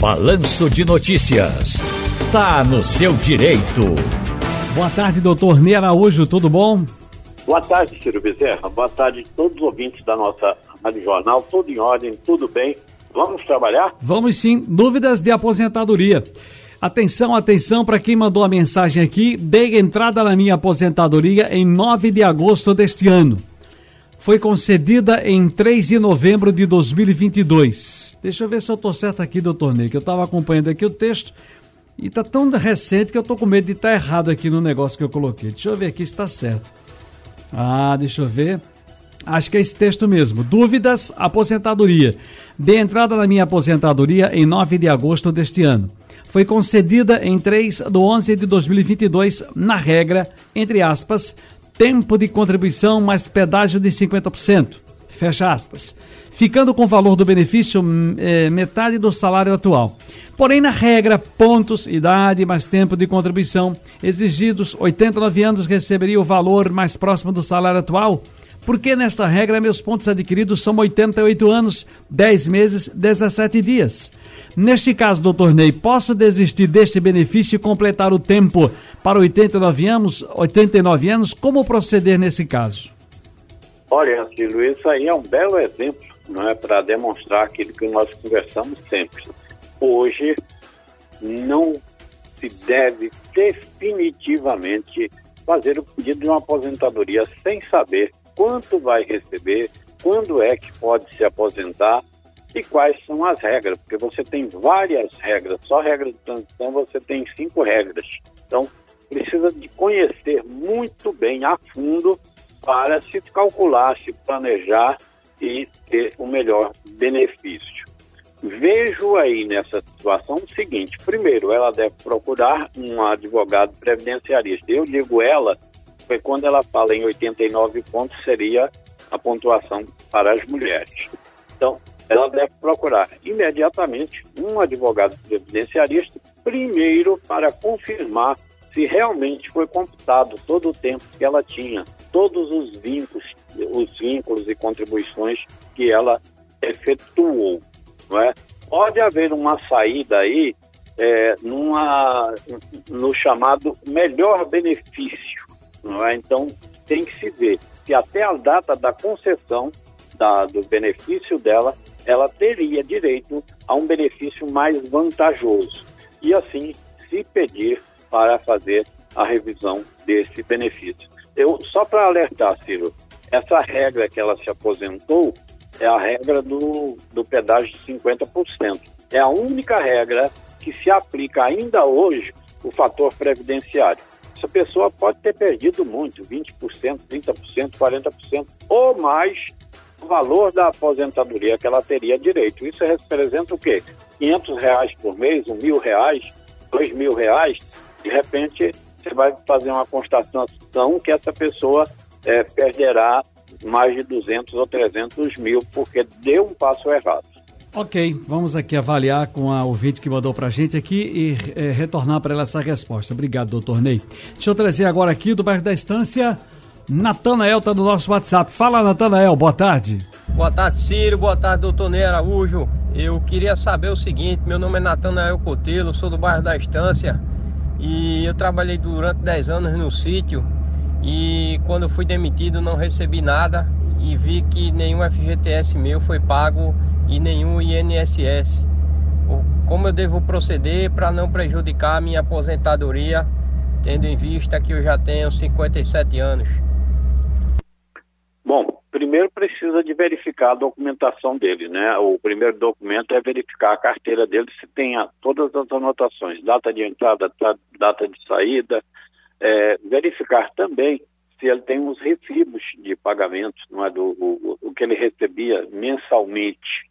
Balanço de Notícias. Tá no seu direito. Boa tarde, doutor Ney Araújo, tudo bom? Boa tarde, Ciro Bezerra. Boa tarde a todos os ouvintes da nossa Rádio Jornal. Tudo em ordem, tudo bem. Vamos trabalhar? Vamos sim. Dúvidas de aposentadoria. Atenção, atenção para quem mandou a mensagem aqui. Dei entrada na minha aposentadoria em 9 de agosto deste ano. Foi concedida em 3 de novembro de 2022. Deixa eu ver se eu estou certo aqui, doutor Ney, que eu estava acompanhando aqui o texto e está tão recente que eu estou com medo de estar tá errado aqui no negócio que eu coloquei. Deixa eu ver aqui se está certo. Ah, deixa eu ver. Acho que é esse texto mesmo. Dúvidas, aposentadoria. Dei entrada na minha aposentadoria em 9 de agosto deste ano foi concedida em 3 de 11 de 2022, na regra, entre aspas, tempo de contribuição mais pedágio de 50%, fecha aspas, ficando com o valor do benefício é, metade do salário atual. Porém, na regra, pontos, idade mais tempo de contribuição exigidos, 89 anos receberia o valor mais próximo do salário atual, porque nesta regra meus pontos adquiridos são 88 anos, 10 meses, 17 dias. Neste caso, doutor Ney, posso desistir deste benefício e completar o tempo para 89 anos? 89 anos? Como proceder nesse caso? Olha, Antilo, isso aí é um belo exemplo não é, para demonstrar aquilo que nós conversamos sempre. Hoje, não se deve definitivamente fazer o pedido de uma aposentadoria sem saber quanto vai receber, quando é que pode se aposentar e quais são as regras, porque você tem várias regras, só regra de transição você tem cinco regras. Então, precisa de conhecer muito bem a fundo para se calcular, se planejar e ter o melhor benefício. Vejo aí nessa situação o seguinte: primeiro, ela deve procurar um advogado previdenciarista. Eu digo ela, porque quando ela fala em 89 pontos, seria a pontuação para as mulheres. Então, ela deve procurar imediatamente um advogado previdenciarista, primeiro para confirmar se realmente foi computado todo o tempo que ela tinha, todos os vínculos, os vínculos e contribuições que ela efetuou, não é? Pode haver uma saída aí é, numa, no chamado melhor benefício, não é? Então tem que se ver se até a data da concessão da, do benefício dela ela teria direito a um benefício mais vantajoso e assim se pedir para fazer a revisão desse benefício. Eu só para alertar, Ciro, essa regra que ela se aposentou é a regra do, do pedágio de 50%. É a única regra que se aplica ainda hoje o fator previdenciário. Essa pessoa pode ter perdido muito, 20%, 30%, 40% ou mais o valor da aposentadoria que ela teria direito. Isso representa o quê? 500 reais por mês, um mil reais, dois mil reais. De repente, você vai fazer uma constatação que essa pessoa é, perderá mais de 200 ou 300 mil porque deu um passo errado. Ok, vamos aqui avaliar com a ouvinte que mandou para a gente aqui e é, retornar para ela essa resposta. Obrigado, doutor Ney. Deixa eu trazer agora aqui do bairro da Estância Natanael está no nosso WhatsApp. Fala, Natanael, boa tarde. Boa tarde, Círio. Boa tarde, doutor Ney Araújo. Eu queria saber o seguinte: meu nome é Natanael Cotelo, sou do bairro da Estância e eu trabalhei durante 10 anos no sítio. E quando fui demitido, não recebi nada e vi que nenhum FGTS meu foi pago e nenhum INSS. Como eu devo proceder para não prejudicar a minha aposentadoria, tendo em vista que eu já tenho 57 anos? Bom, primeiro precisa de verificar a documentação dele, né? O primeiro documento é verificar a carteira dele se tem todas as anotações, data de entrada, data de saída, é, verificar também se ele tem os recibos de pagamento, não é do o, o que ele recebia mensalmente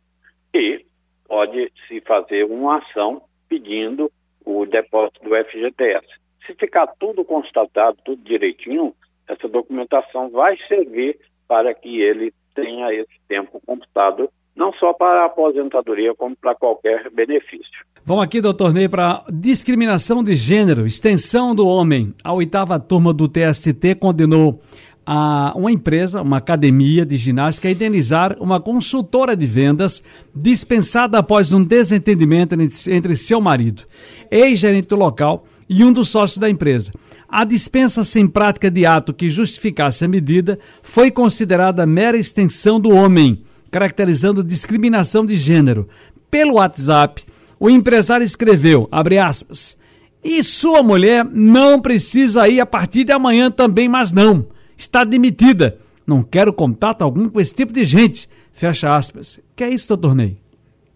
e pode se fazer uma ação pedindo o depósito do FGTS. Se ficar tudo constatado, tudo direitinho, essa documentação vai servir para que ele tenha esse tempo computado, não só para a aposentadoria, como para qualquer benefício. Vamos aqui, doutor Ney, para discriminação de gênero, extensão do homem. A oitava turma do TST condenou a uma empresa, uma academia de ginástica, a indenizar uma consultora de vendas dispensada após um desentendimento entre seu marido, ex-gerente do local e um dos sócios da empresa. A dispensa sem prática de ato que justificasse a medida foi considerada mera extensão do homem, caracterizando discriminação de gênero. Pelo WhatsApp, o empresário escreveu, abre aspas, e sua mulher não precisa ir a partir de amanhã também, mas não. Está demitida. Não quero contato algum com esse tipo de gente. Fecha aspas. Que é isso, doutor Ney?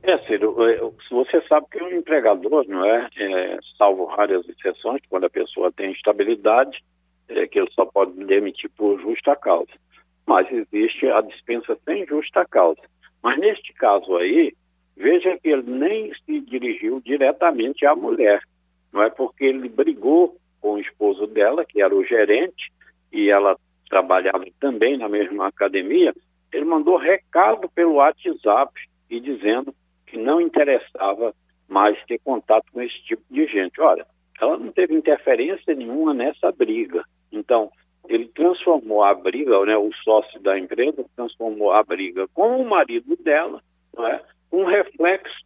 É, Ciro, é, você sabe que o empregador, não é? é salvo raras exceções, quando a pessoa tem estabilidade, é, que ele só pode demitir por justa causa. Mas existe a dispensa sem justa causa. Mas neste caso aí, veja que ele nem se dirigiu diretamente à mulher não é porque ele brigou com o esposo dela, que era o gerente, e ela trabalhava também na mesma academia, ele mandou recado pelo WhatsApp e dizendo que não interessava mais ter contato com esse tipo de gente. Olha, ela não teve interferência nenhuma nessa briga. Então, ele transformou a briga, né, o sócio da empresa transformou a briga com o marido dela, não é, um reflexo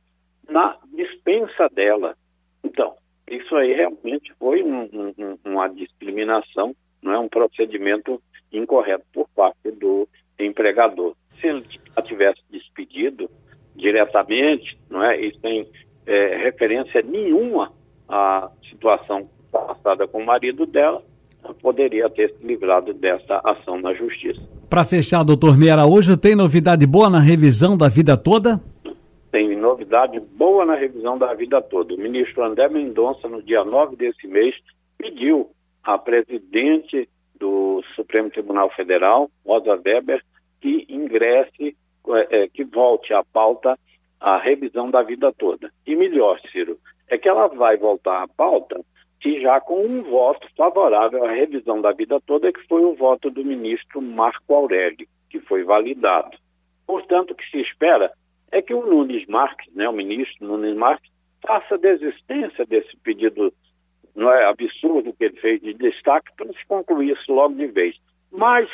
na dispensa dela. Então, isso aí realmente foi um, um, uma discriminação, não é um procedimento incorreto por parte do empregador. Se ele diretamente, não é, e sem é, referência nenhuma à situação passada com o marido dela, poderia ter se livrado dessa ação na justiça. Para fechar, doutor Ney Araújo, tem novidade boa na revisão da vida toda? tem novidade boa na revisão da vida toda. O ministro André Mendonça, no dia 9 desse mês, pediu à presidente do Supremo Tribunal Federal, Rosa Weber, que ingresse, é, é, que volte à pauta a revisão da vida toda. E melhor, Ciro, é que ela vai voltar à pauta e já com um voto favorável à revisão da vida toda, que foi o voto do ministro Marco Aurélio, que foi validado. Portanto, o que se espera é que o Nunes Marques, né, o ministro Nunes Marques, faça desistência desse pedido não é absurdo que ele fez de destaque para se concluir isso logo de vez. Mas,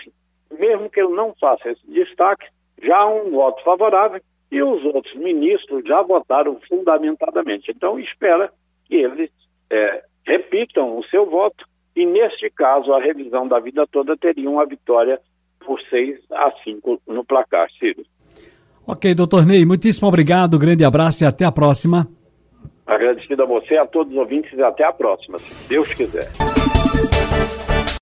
mesmo que ele não faça esse destaque, já há um voto favorável e os outros ministros já votaram fundamentadamente. Então, espera que eles é, repitam o seu voto e, neste caso, a revisão da vida toda teria uma vitória por 6 a 5 no placar, Ciro. Ok, doutor Ney, muitíssimo obrigado, grande abraço e até a próxima. Agradecido a você, a todos os ouvintes e até a próxima, se Deus quiser.